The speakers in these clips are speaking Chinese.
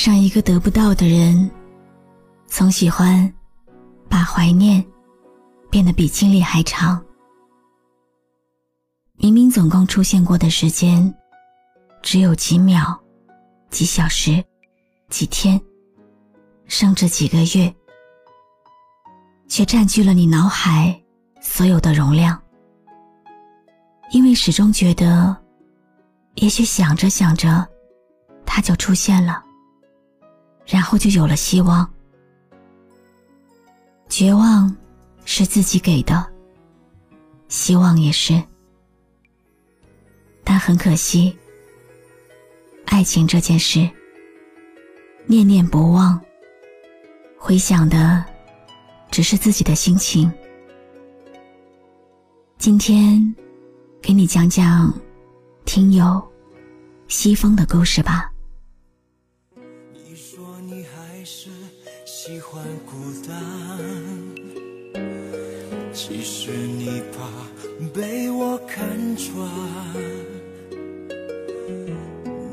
上一个得不到的人，总喜欢把怀念变得比经历还长。明明总共出现过的时间只有几秒、几小时、几天，甚至几个月，却占据了你脑海所有的容量。因为始终觉得，也许想着想着，它就出现了。然后就有了希望。绝望是自己给的，希望也是。但很可惜，爱情这件事，念念不忘，回想的只是自己的心情。今天，给你讲讲听友西风的故事吧。喜欢孤单其实你怕被我看穿，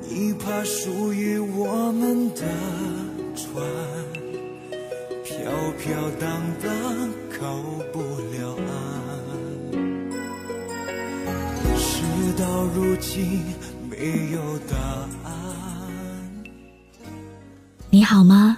你怕属于我们的船飘飘荡荡靠不了岸。事到如今没有答案。你好吗？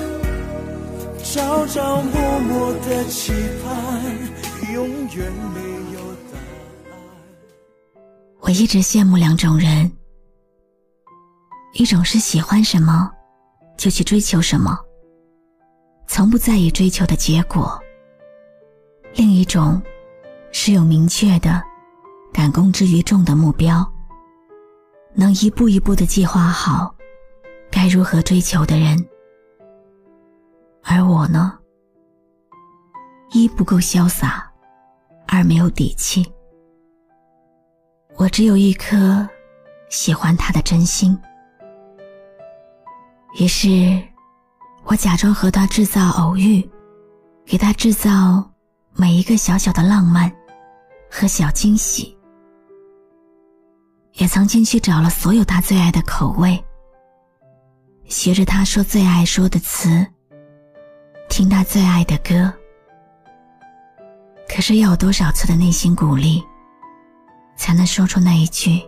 朝朝暮暮的期盼，永远没有答案。我一直羡慕两种人：一种是喜欢什么就去追求什么，从不在意追求的结果；另一种是有明确的、敢公之于众的目标，能一步一步的计划好该如何追求的人。我呢，一不够潇洒，二没有底气。我只有一颗喜欢他的真心。于是，我假装和他制造偶遇，给他制造每一个小小的浪漫和小惊喜。也曾经去找了所有他最爱的口味，学着他说最爱说的词。听他最爱的歌，可是要有多少次的内心鼓励，才能说出那一句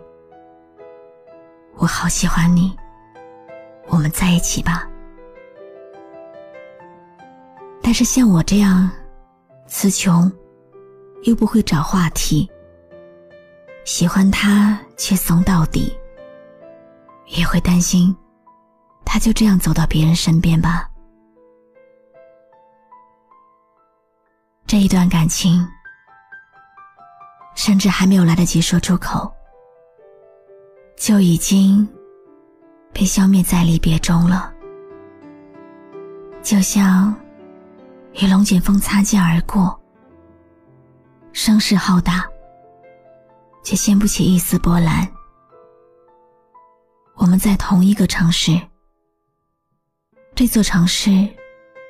“我好喜欢你，我们在一起吧”？但是像我这样词穷又不会找话题，喜欢他却怂到底，也会担心他就这样走到别人身边吧。这一段感情，甚至还没有来得及说出口，就已经被消灭在离别中了。就像与龙卷风擦肩而过，声势浩大，却掀不起一丝波澜。我们在同一个城市，这座城市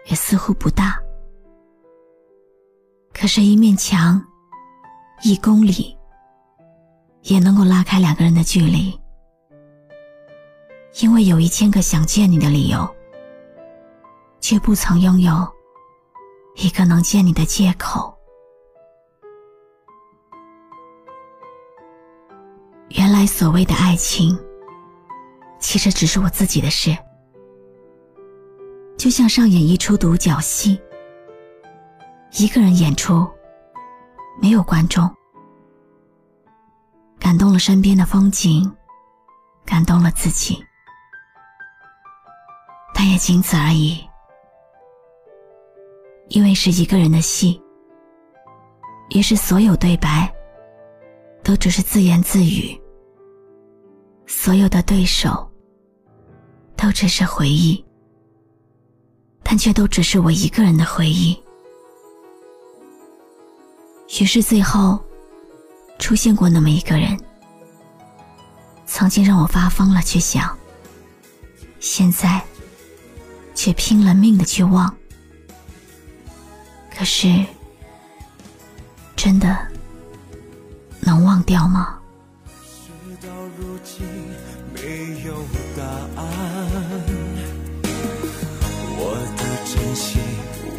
也似乎不大。可是，一面墙，一公里，也能够拉开两个人的距离。因为有一千个想见你的理由，却不曾拥有一个能见你的借口。原来，所谓的爱情，其实只是我自己的事。就像上演一出独角戏，一个人演出，没有观众，感动了身边的风景，感动了自己，但也仅此而已。因为是一个人的戏，于是所有对白都只是自言自语，所有的对手都只是回忆。但却都只是我一个人的回忆。于是最后，出现过那么一个人，曾经让我发疯了去想，现在却拼了命的去忘。可是，真的能忘掉吗？事到如今，没有答案。我的真心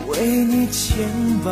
为你牵绊，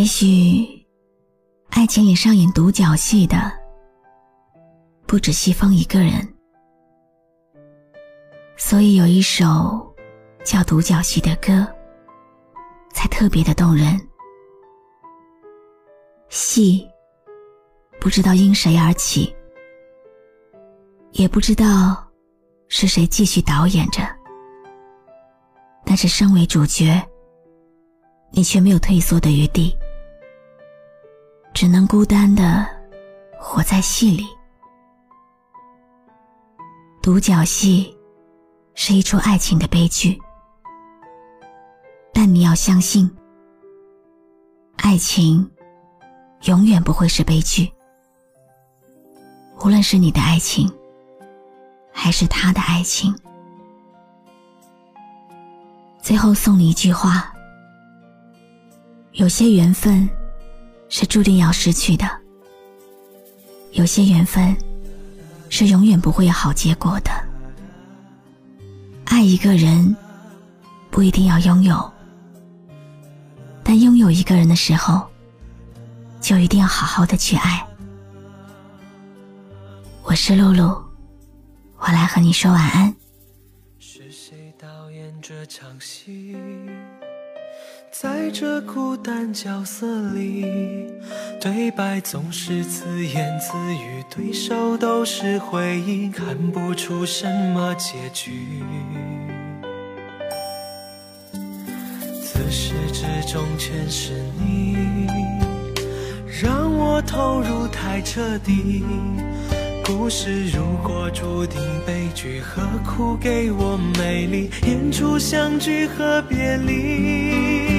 也许，爱情里上演独角戏的，不止西风一个人，所以有一首叫《独角戏》的歌，才特别的动人。戏。不知道因谁而起，也不知道是谁继续导演着。但是身为主角，你却没有退缩的余地，只能孤单的活在戏里。独角戏是一出爱情的悲剧，但你要相信，爱情永远不会是悲剧。无论是你的爱情，还是他的爱情，最后送你一句话：有些缘分是注定要失去的，有些缘分是永远不会有好结果的。爱一个人不一定要拥有，但拥有一个人的时候，就一定要好好的去爱。我是露露，我来和你说晚安。是谁导演这场戏？在这孤单角色里，对白总是自言自语，对手都是回忆，看不出什么结局。自始至终全是你，让我投入太彻底。故事如果注定悲剧，何苦给我美丽演出相聚和别离？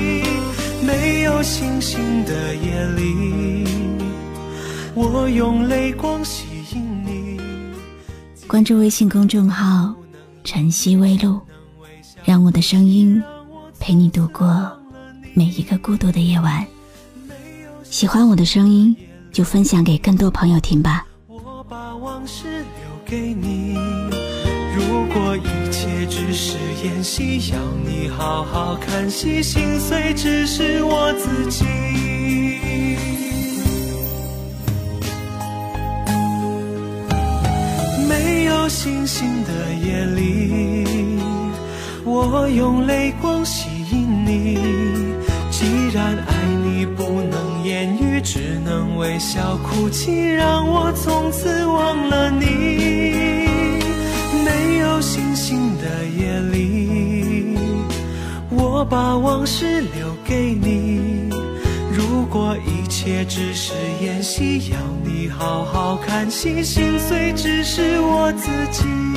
没有星星的夜里，我用泪光吸引你。关注微信公众号“晨曦微露”，让我的声音陪你度过每一个孤独的夜晚。喜欢我的声音，就分享给更多朋友听吧。往事留给你。只是演戏，要你好好看戏，心碎只是我自己。没有星星的夜里，我用泪光吸引你。既然爱你不能。言语，只能微笑哭泣，让我从此忘了你。星星的夜里，我把往事留给你。如果一切只是演戏，要你好好看戏，心碎只是我自己。